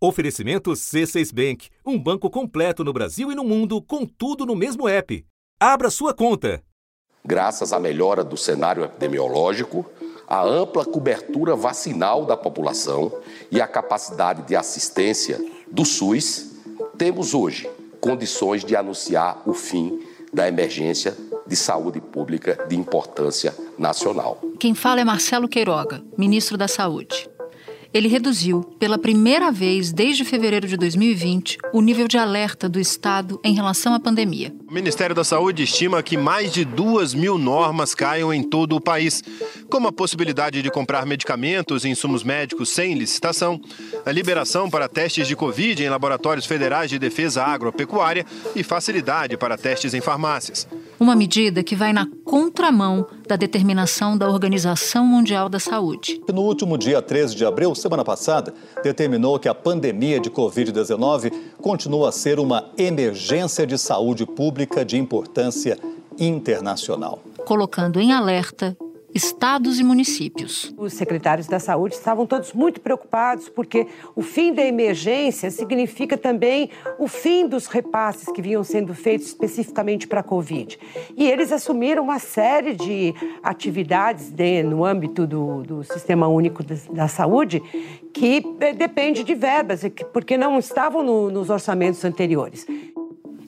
Oferecimento C6 Bank, um banco completo no Brasil e no mundo, com tudo no mesmo app. Abra sua conta. Graças à melhora do cenário epidemiológico, a ampla cobertura vacinal da população e a capacidade de assistência do SUS, temos hoje condições de anunciar o fim da emergência de saúde pública de importância nacional. Quem fala é Marcelo Queiroga, ministro da Saúde ele reduziu, pela primeira vez desde fevereiro de 2020, o nível de alerta do Estado em relação à pandemia. O Ministério da Saúde estima que mais de duas mil normas caiam em todo o país, como a possibilidade de comprar medicamentos e insumos médicos sem licitação, a liberação para testes de Covid em laboratórios federais de defesa agropecuária e facilidade para testes em farmácias. Uma medida que vai na contramão da determinação da Organização Mundial da Saúde. No último dia 13 de abril, semana passada, determinou que a pandemia de Covid-19 continua a ser uma emergência de saúde pública de importância internacional. Colocando em alerta estados e municípios. Os secretários da saúde estavam todos muito preocupados porque o fim da emergência significa também o fim dos repasses que vinham sendo feitos especificamente para a Covid. E eles assumiram uma série de atividades de, no âmbito do, do Sistema Único da Saúde que eh, depende de verbas, porque não estavam no, nos orçamentos anteriores.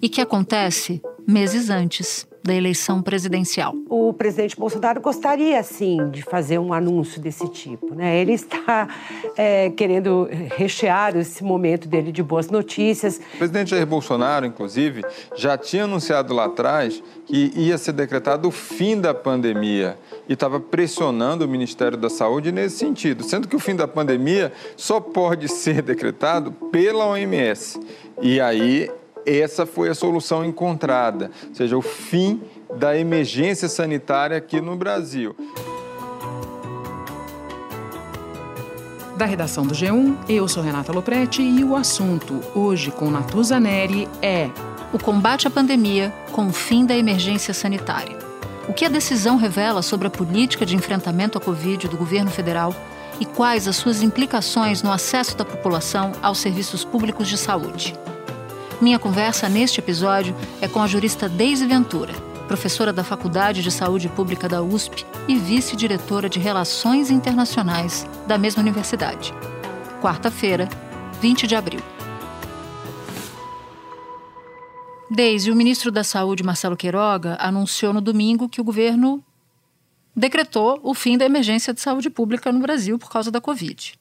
E que acontece meses antes da eleição presidencial. O presidente Bolsonaro gostaria, sim, de fazer um anúncio desse tipo. Né? Ele está é, querendo rechear esse momento dele de boas notícias. O presidente Jair Bolsonaro, inclusive, já tinha anunciado lá atrás que ia ser decretado o fim da pandemia e estava pressionando o Ministério da Saúde nesse sentido, sendo que o fim da pandemia só pode ser decretado pela OMS. E aí essa foi a solução encontrada, ou seja, o fim da emergência sanitária aqui no Brasil. Da redação do G1, eu sou Renata Loprete e o assunto hoje com Natuza Neri é o combate à pandemia com o fim da emergência sanitária. O que a decisão revela sobre a política de enfrentamento à Covid do governo federal e quais as suas implicações no acesso da população aos serviços públicos de saúde. Minha conversa neste episódio é com a jurista Deise Ventura, professora da Faculdade de Saúde Pública da USP e vice-diretora de Relações Internacionais da mesma universidade. Quarta-feira, 20 de abril. Deise, o ministro da Saúde, Marcelo Queiroga, anunciou no domingo que o governo decretou o fim da emergência de saúde pública no Brasil por causa da Covid.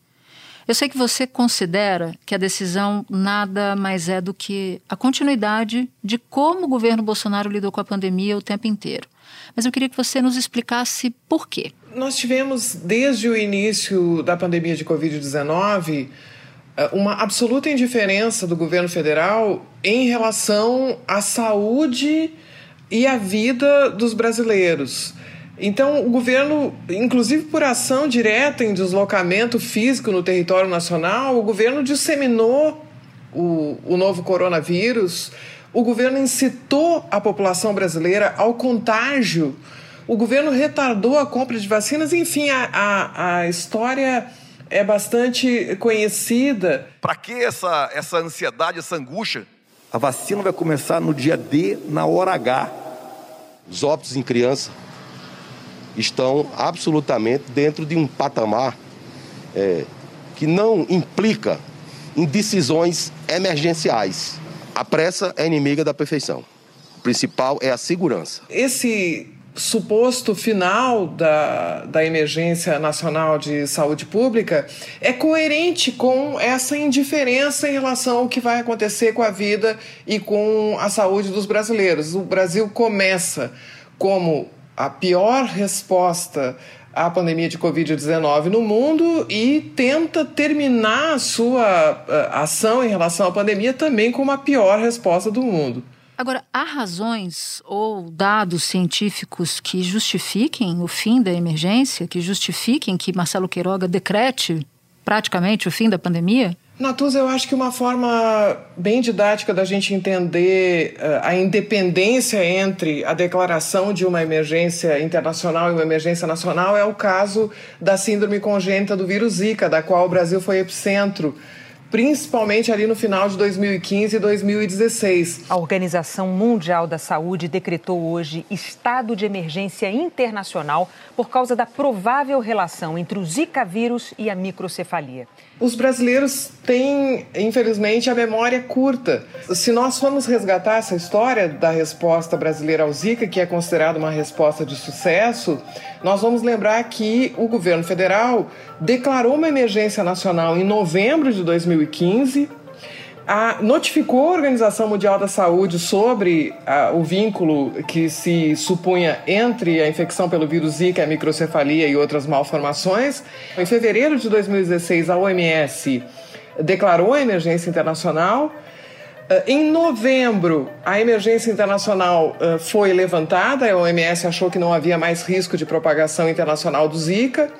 Eu sei que você considera que a decisão nada mais é do que a continuidade de como o governo Bolsonaro lidou com a pandemia o tempo inteiro. Mas eu queria que você nos explicasse por quê. Nós tivemos, desde o início da pandemia de Covid-19, eh, uma absoluta indiferença do governo federal em relação à saúde e à vida dos brasileiros. Então, o governo, inclusive por ação direta em deslocamento físico no território nacional, o governo disseminou o, o novo coronavírus, o governo incitou a população brasileira ao contágio, o governo retardou a compra de vacinas, enfim, a, a, a história é bastante conhecida. Para que essa, essa ansiedade, essa angústia? A vacina vai começar no dia D, na hora H. Os óbitos em criança estão absolutamente dentro de um patamar é, que não implica em decisões emergenciais. A pressa é inimiga da perfeição. O principal é a segurança. Esse suposto final da, da emergência nacional de saúde pública é coerente com essa indiferença em relação ao que vai acontecer com a vida e com a saúde dos brasileiros. O Brasil começa como a pior resposta à pandemia de Covid-19 no mundo e tenta terminar a sua eh, ação em relação à pandemia também com a pior resposta do mundo. Agora, há razões ou dados científicos que justifiquem o fim da emergência, que justifiquem que Marcelo Queiroga decrete praticamente o fim da pandemia? Natuza, eu acho que uma forma bem didática da gente entender uh, a independência entre a declaração de uma emergência internacional e uma emergência nacional é o caso da síndrome congênita do vírus Zika, da qual o Brasil foi epicentro principalmente ali no final de 2015 e 2016. A Organização Mundial da Saúde decretou hoje estado de emergência internacional por causa da provável relação entre o Zika vírus e a microcefalia. Os brasileiros têm, infelizmente, a memória curta. Se nós formos resgatar essa história da resposta brasileira ao Zika, que é considerada uma resposta de sucesso, nós vamos lembrar que o governo federal declarou uma emergência nacional em novembro de 2015 a, notificou a Organização Mundial da Saúde sobre a, o vínculo que se supunha entre a infecção pelo vírus Zika, a microcefalia e outras malformações. Em fevereiro de 2016, a OMS declarou a emergência internacional. Eh, em novembro, a emergência internacional eh, foi levantada, a OMS achou que não havia mais risco de propagação internacional do Zika.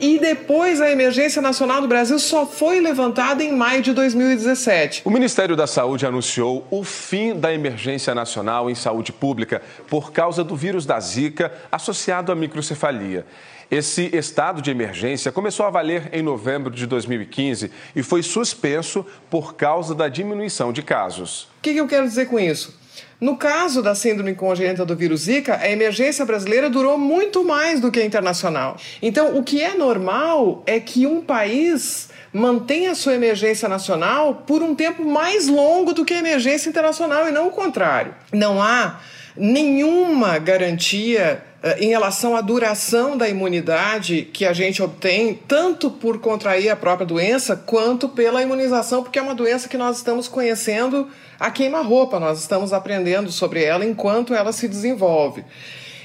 E depois a emergência nacional do Brasil só foi levantada em maio de 2017. O Ministério da Saúde anunciou o fim da emergência nacional em saúde pública por causa do vírus da Zika associado à microcefalia. Esse estado de emergência começou a valer em novembro de 2015 e foi suspenso por causa da diminuição de casos. O que eu quero dizer com isso? No caso da síndrome congênita do vírus Zika, a emergência brasileira durou muito mais do que a internacional. Então, o que é normal é que um país mantenha sua emergência nacional por um tempo mais longo do que a emergência internacional e não o contrário. Não há nenhuma garantia em relação à duração da imunidade que a gente obtém, tanto por contrair a própria doença, quanto pela imunização, porque é uma doença que nós estamos conhecendo a queima-roupa, nós estamos aprendendo sobre ela enquanto ela se desenvolve.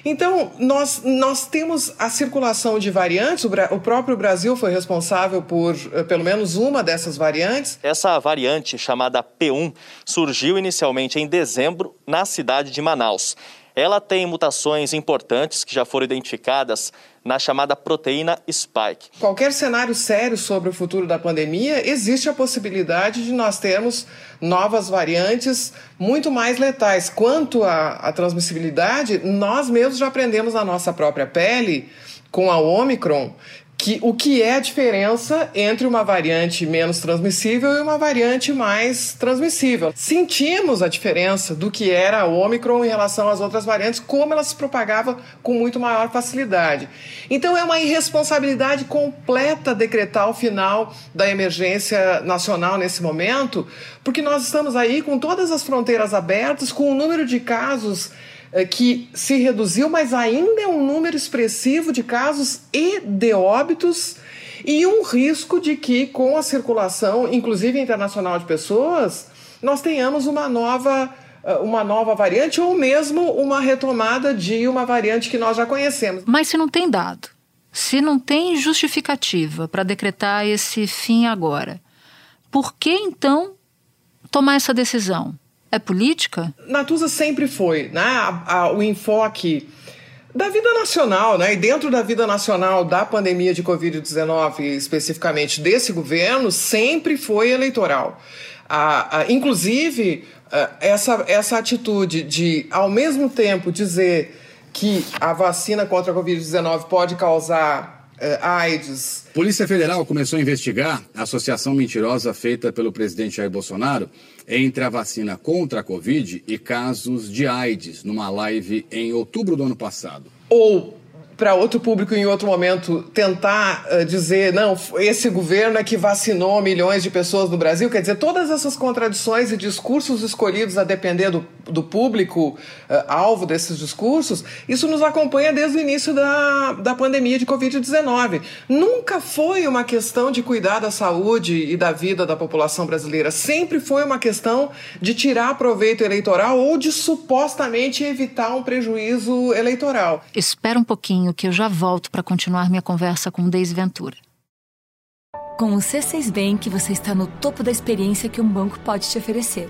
Então, nós, nós temos a circulação de variantes, o, o, próprio Brasil foi responsável por eh, pelo menos uma dessas variantes. Essa variante, chamada P1, surgiu inicialmente em dezembro na cidade de Manaus. Ela tem mutações importantes que já foram identificadas na chamada proteína spike. Qualquer cenário sério sobre o futuro da pandemia, existe a possibilidade de nós termos novas variantes muito mais letais. Quanto à, transmissibilidade, nós mesmos já aprendemos na nossa própria pele com a Omicron que, o que é a diferença entre uma variante menos transmissível e uma variante mais transmissível. Sentimos a diferença do que era o Omicron em relação às outras variantes, como ela se propagava com muito maior facilidade. Então é uma irresponsabilidade completa decretar o final da emergência nacional nesse momento, porque nós estamos aí com todas as fronteiras abertas, com o número de casos que se reduziu, mas ainda é um número expressivo de casos e de óbitos e um risco de que, com a circulação, inclusive internacional de pessoas, nós tenhamos uma nova é, uma nova variante ou mesmo uma retomada de uma variante que nós já conhecemos. Mas se não tem dado, se não tem justificativa para decretar esse fim agora, por que então tomar essa decisão? É política? Natuza sempre foi, né? A, a, o enfoque da vida nacional, né? E dentro da vida nacional da pandemia de Covid-19, especificamente desse governo, sempre foi eleitoral. A, a, inclusive, essa, essa atitude de, ao mesmo tempo, dizer que a vacina contra a Covid-19 pode causar uh, AIDS. Polícia Federal começou a investigar a associação mentirosa feita pelo presidente Jair Bolsonaro entre a vacina contra a Covid e casos de AIDS, numa live em outubro do ano passado. Ou para outro público em outro momento tentar uh, dizer, não, esse governo é que vacinou milhões de pessoas no Brasil. Quer dizer, todas essas contradições e discursos escolhidos a depender do, do público uh, alvo desses discursos, isso nos acompanha desde o início da, da pandemia de Covid-19. Nunca foi uma questão de cuidar da saúde e da vida da população brasileira. Sempre foi uma questão de tirar proveito eleitoral ou de supostamente evitar um prejuízo eleitoral. Espera um pouquinho que eu já volto para continuar minha conversa com Deise Ventura. Com o C6 Bank, você está no topo da experiência que um banco pode te oferecer.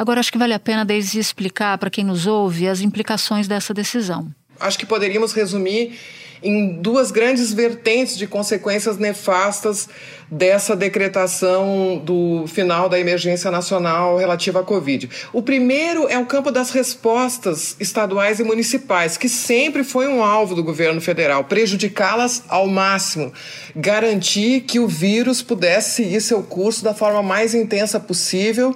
Agora, acho que vale a pena, Deise, explicar para quem nos ouve as implicações dessa decisão. Acho que poderíamos resumir em duas grandes vertentes de consequências nefastas dessa decretação do final da emergência nacional relativa à Covid. O primeiro é o campo das respostas estaduais e municipais, que sempre foi um alvo do governo federal, prejudicá-las ao máximo, garantir que o vírus pudesse seguir seu curso da forma mais intensa possível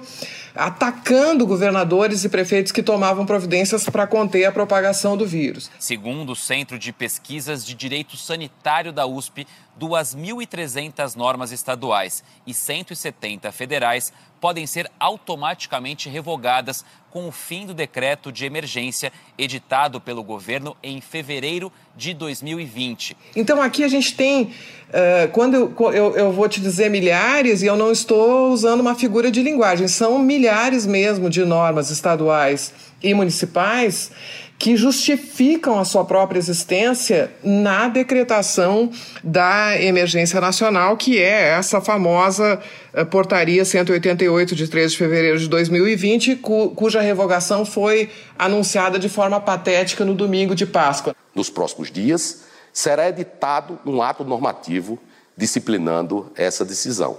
atacando governadores e prefeitos que tomavam providências para conter a propagação do vírus. Segundo o Centro de Pesquisas de Direito Sanitário da USP, 2.300 normas estaduais e 170 federais podem ser automaticamente revogadas com o fim do decreto de emergência editado pelo governo em fevereiro de 2020. Então aqui a gente tem, uh, quando eu, eu, eu, vou te dizer milhares, e eu não estou usando uma figura de linguagem, são milhares mesmo de normas estaduais e municipais que justificam a sua própria existência na decretação da emergência nacional, que é essa famosa eh, portaria 188 de 3 de fevereiro de 2020, cu cuja revogação foi anunciada de forma patética no domingo de Páscoa. Nos próximos dias, será editado um ato normativo disciplinando essa decisão.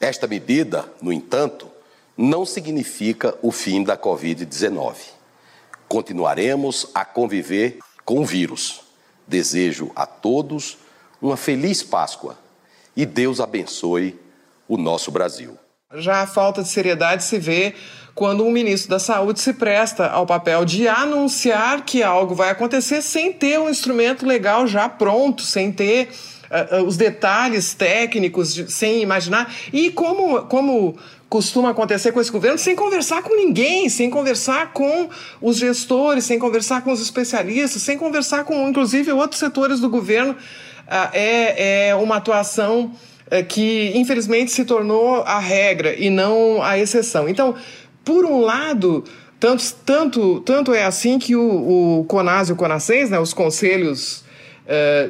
Esta medida, no entanto, não significa o fim da Covid-19 continuaremos a conviver com o vírus. Desejo a todos uma feliz Páscoa e Deus abençoe o nosso Brasil. Já a falta de seriedade se vê quando um ministro da Saúde se presta ao papel de anunciar que algo vai acontecer sem ter um instrumento legal já pronto, sem ter uh, os detalhes técnicos, de, sem imaginar. E como, como costuma acontecer com esse governo sem conversar com ninguém, sem conversar com os gestores, sem conversar com os especialistas, sem conversar com, inclusive, outros setores do governo. Ah, é, é uma atuação é, que, infelizmente, se tornou a regra e não a exceção. Então, por um lado, tanto, tanto, tanto é assim que o, o CONAS e o CONASES, né, os conselhos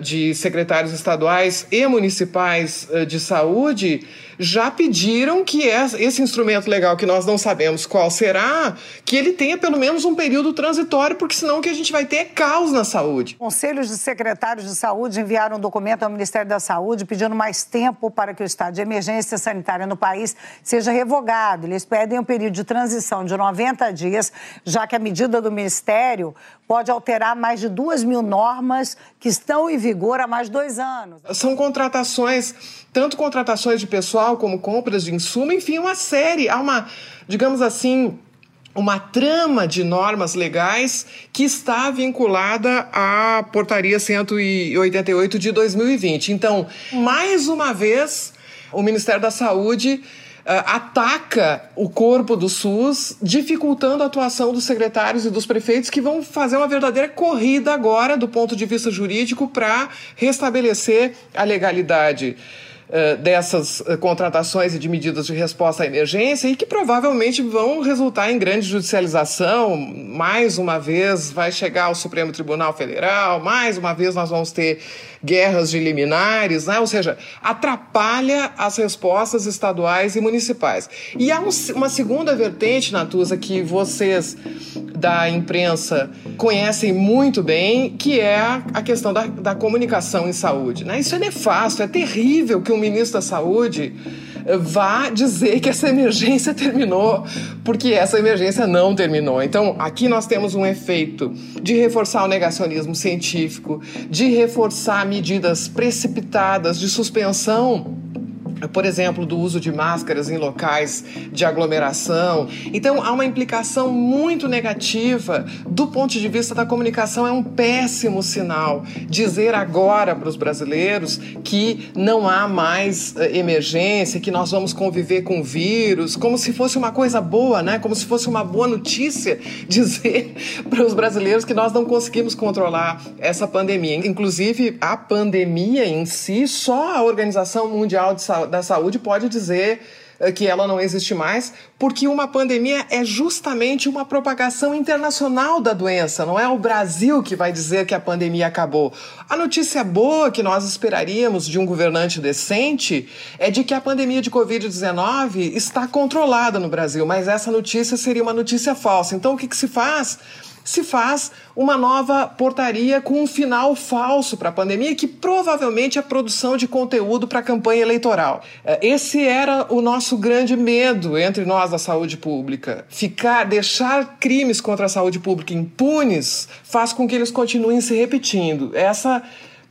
de secretários estaduais e municipais uh, de saúde, já pediram que esse instrumento legal, que nós não sabemos qual será, que ele tenha pelo menos um período transitório, porque senão o que a gente vai ter é caos na saúde. Conselhos de secretários de saúde enviaram um documento ao Ministério da Saúde pedindo mais tempo para que o estado de emergência sanitária no país seja revogado. Eles pedem um período de transição de 90 dias, já que a medida do Ministério pode alterar mais de duas mil normas que estão em vigor há mais dois anos. São contratações tanto contratações de pessoal como compras de insumo, enfim, uma série, há uma, digamos assim, uma trama de normas legais que está vinculada à portaria 188 de 2020. Então, mais uma vez, o Ministério da Saúde ataca o corpo do SUS, dificultando a atuação dos secretários e dos prefeitos que vão fazer uma verdadeira corrida agora, do ponto de vista jurídico, para restabelecer a legalidade. Eh, dessas eh, contratações e de medidas de resposta à emergência e que provavelmente vão resultar em grande judicialização. Mais uma vez vai chegar ao Supremo Tribunal Federal, mais uma vez nós vamos ter guerras de liminares, né? ou seja, atrapalha as respostas estaduais e municipais. E há um, uma segunda vertente, Natuza, que vocês da imprensa conhecem muito bem, que é a questão da, da comunicação em saúde. Né? Isso é nefasto, é terrível que um ministro da Saúde vá dizer que essa emergência terminou, porque essa emergência não terminou. Então, aqui nós temos um efeito de reforçar o negacionismo científico, de reforçar medidas precipitadas de suspensão por exemplo, do uso de máscaras em locais de aglomeração. Então, há uma implicação muito negativa do ponto de vista da comunicação. É um péssimo sinal dizer agora para os brasileiros que não há mais eh, emergência, que nós vamos conviver com o vírus, como se fosse uma coisa boa, né? Como se fosse uma boa notícia dizer para os brasileiros que nós não conseguimos controlar essa pandemia. Inclusive, a pandemia em si, só a Organização Mundial de Saúde da saúde pode dizer eh, que ela não existe mais, porque uma pandemia é justamente uma propagação internacional da doença, não é o Brasil que vai dizer que a pandemia acabou. A notícia boa que nós esperaríamos de um governante decente é de que a pandemia de Covid-19 está controlada no Brasil, mas essa notícia seria uma notícia falsa. Então, o que, que se faz? Se faz uma nova portaria com um final falso para a pandemia, que provavelmente é produção de conteúdo para a campanha eleitoral. É, esse era o nosso grande medo entre nós da saúde pública. Ficar, deixar crimes contra a saúde pública impunes faz com que eles continuem se repetindo. Essa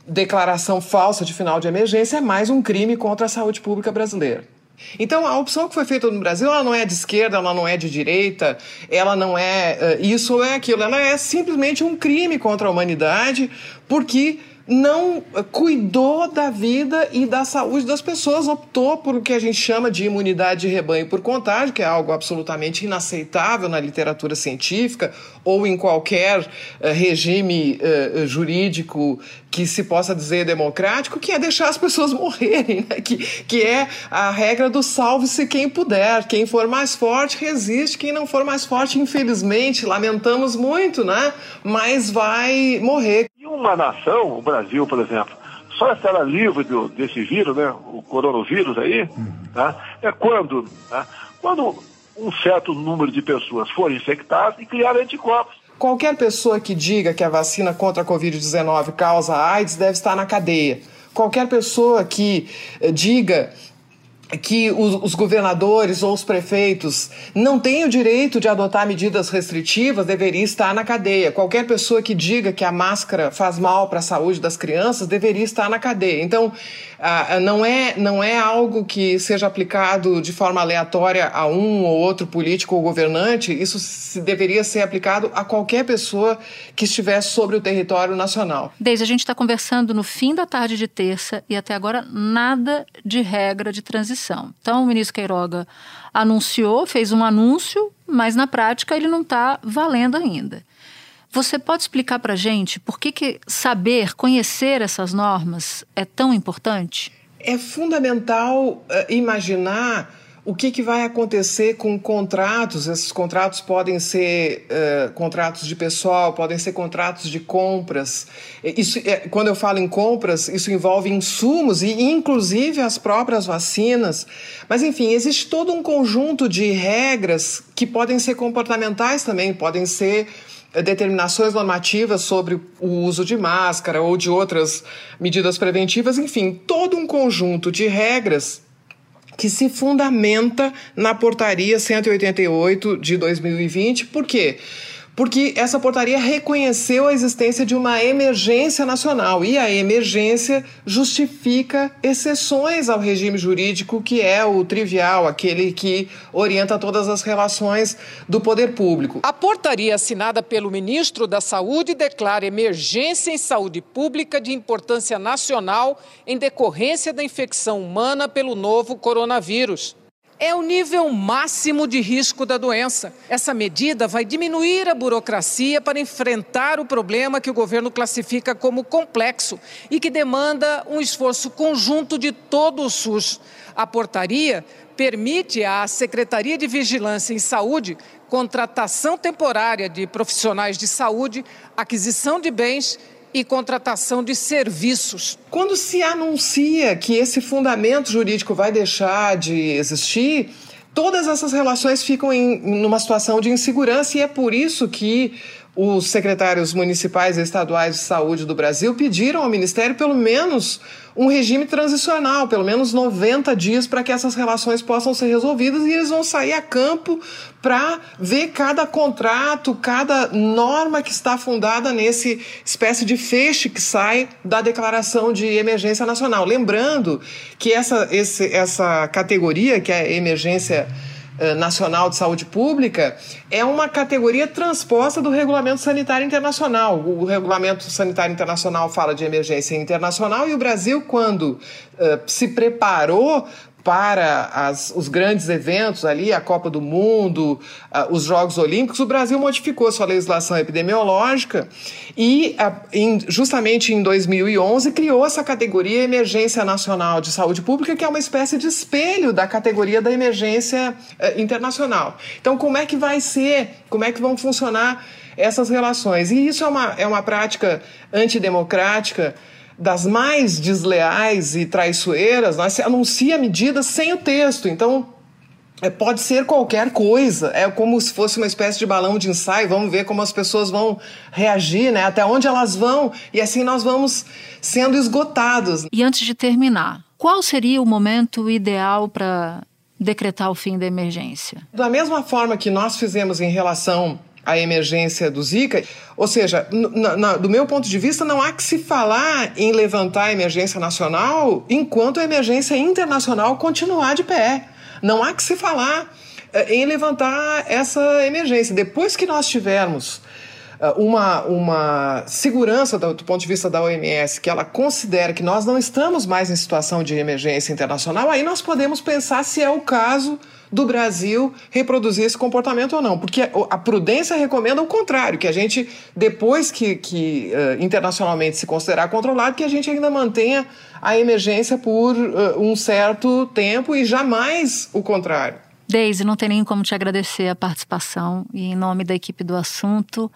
declaração falsa de final de emergência é mais um crime contra a saúde pública brasileira. Então, a opção que foi feita no Brasil, ela não é de esquerda, ela não é de direita, ela não é uh, isso ou é aquilo, ela é simplesmente um crime contra a humanidade, porque não cuidou da vida e da saúde das pessoas, optou por o que a gente chama de imunidade de rebanho por contágio, que é algo absolutamente inaceitável na literatura científica ou em qualquer uh, regime uh, jurídico que se possa dizer democrático, que é deixar as pessoas morrerem, né? que, que é a regra do salve-se quem puder, quem for mais forte resiste, quem não for mais forte, infelizmente, lamentamos muito, né? mas vai morrer uma nação, o Brasil, por exemplo, só estará livre do, desse vírus, né, o coronavírus aí, tá, é quando, tá, quando um certo número de pessoas forem infectadas e criar anticorpos. Qualquer pessoa que diga que a vacina contra a Covid-19 causa AIDS deve estar na cadeia. Qualquer pessoa que eh, diga que os, os, governadores ou os prefeitos não têm o direito de adotar medidas restritivas deveria estar na cadeia. Qualquer pessoa que diga que a máscara faz mal para a saúde das crianças deveria estar na cadeia. Então, ah, não, é, não é algo que seja aplicado de forma aleatória a um ou outro político ou governante, isso se, deveria ser aplicado a qualquer pessoa que estivesse sobre o território nacional. Desde a gente está conversando no fim da tarde de terça e até agora nada de regra de transição. Então, o ministro Queiroga anunciou, fez um anúncio, mas na prática ele não está valendo ainda. Você pode explicar para a gente por que, que saber, conhecer essas normas é tão importante? É fundamental uh, imaginar o que, que, vai acontecer com contratos? Esses contratos podem ser uh, contratos de pessoal, podem ser contratos de compras. Isso, é, quando eu falo em compras, isso envolve insumos e, inclusive, as próprias vacinas. Mas, enfim, existe todo um conjunto de regras que podem ser comportamentais também, podem ser determinações normativas sobre o uso de máscara ou de outras medidas preventivas, enfim, todo um conjunto de regras que se fundamenta na portaria 188 de 2020. Por quê? Porque essa portaria reconheceu a existência de uma emergência nacional e a emergência justifica exceções ao regime jurídico que é o trivial, aquele que orienta todas as relações do poder público. A portaria assinada pelo ministro da Saúde declara emergência em saúde pública de importância nacional em decorrência da infecção humana pelo novo coronavírus é o nível máximo de risco da doença. Essa medida vai diminuir a burocracia para enfrentar o problema que o governo classifica como complexo e que demanda um esforço conjunto de todo o SUS. A portaria permite à Secretaria de Vigilância em Saúde contratação temporária de profissionais de saúde, aquisição de bens e contratação de serviços. Quando se anuncia que esse fundamento jurídico vai deixar de existir, todas essas relações ficam em numa situação de insegurança e é por isso que os secretários municipais e estaduais de saúde do Brasil pediram ao Ministério pelo menos um regime transicional, pelo menos 90 dias, para que essas relações possam ser resolvidas e eles vão sair a campo para ver cada contrato, cada norma que está fundada nesse espécie de feixe que sai da declaração de emergência nacional. Lembrando que essa, esse, essa categoria, que é a emergência Nacional de Saúde Pública é uma categoria transposta do Regulamento Sanitário Internacional. O Regulamento Sanitário Internacional fala de emergência internacional e o Brasil, quando uh, se preparou para as, os grandes eventos ali, a Copa do Mundo, uh, os Jogos Olímpicos, o Brasil modificou sua legislação epidemiológica e, uh, em, justamente em 2011, criou essa categoria Emergência Nacional de Saúde Pública, que é uma espécie de espelho da categoria da emergência uh, internacional. Então, como é que vai ser, como é que vão funcionar essas relações? E isso é uma, é uma prática antidemocrática das mais desleais e traiçoeiras, nós se anuncia medidas sem o texto. Então, é, pode ser qualquer coisa. É como se fosse uma espécie de balão de ensaio. Vamos ver como as pessoas vão reagir, né? Até onde elas vão. E assim nós vamos sendo esgotados. E antes de terminar, qual seria o momento ideal para decretar o fim da emergência? Da mesma forma que nós fizemos em relação a emergência do Zika. Ou seja, do meu ponto de vista, não há que se falar em levantar a emergência nacional enquanto a emergência internacional continuar de pé. Não há que se falar eh, em levantar essa emergência. Depois que nós tivermos uma, uma segurança do, do, ponto de vista da OMS, que ela considera que nós não estamos mais em situação de emergência internacional, aí nós podemos pensar se é o caso do Brasil reproduzir esse comportamento ou não. Porque a prudência recomenda o contrário, que a gente, depois que, que uh, internacionalmente se considerar controlado, que a gente ainda mantenha a emergência por uh, um certo tempo e jamais o contrário. Deise, não tem nem como te agradecer a participação e em nome da equipe do assunto.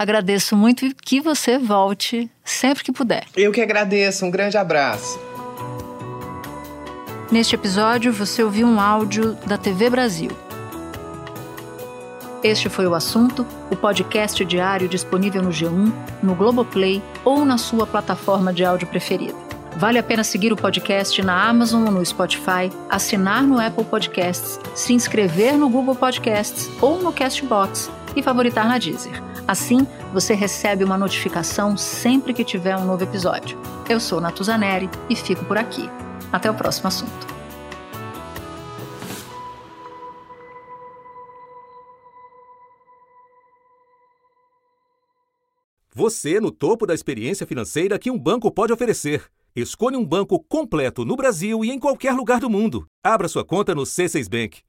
Agradeço muito e que você volte sempre que puder. Eu que agradeço. Um grande abraço. Neste episódio, você ouviu um áudio da TV Brasil. Este foi o assunto, o podcast diário disponível no G1, no Globoplay ou na sua plataforma de áudio preferida. Vale a pena seguir o podcast na Amazon ou no Spotify, assinar no Apple Podcasts, se inscrever no Google Podcasts ou no Castbox e favoritar na Deezer. Assim, você recebe uma notificação sempre que tiver um novo episódio. Eu sou Natuzaneri e fico por aqui. Até o próximo assunto. Você no topo da experiência financeira que um banco pode oferecer. Escolha um banco completo no Brasil e em qualquer lugar do mundo. Abra sua conta no C6 Bank.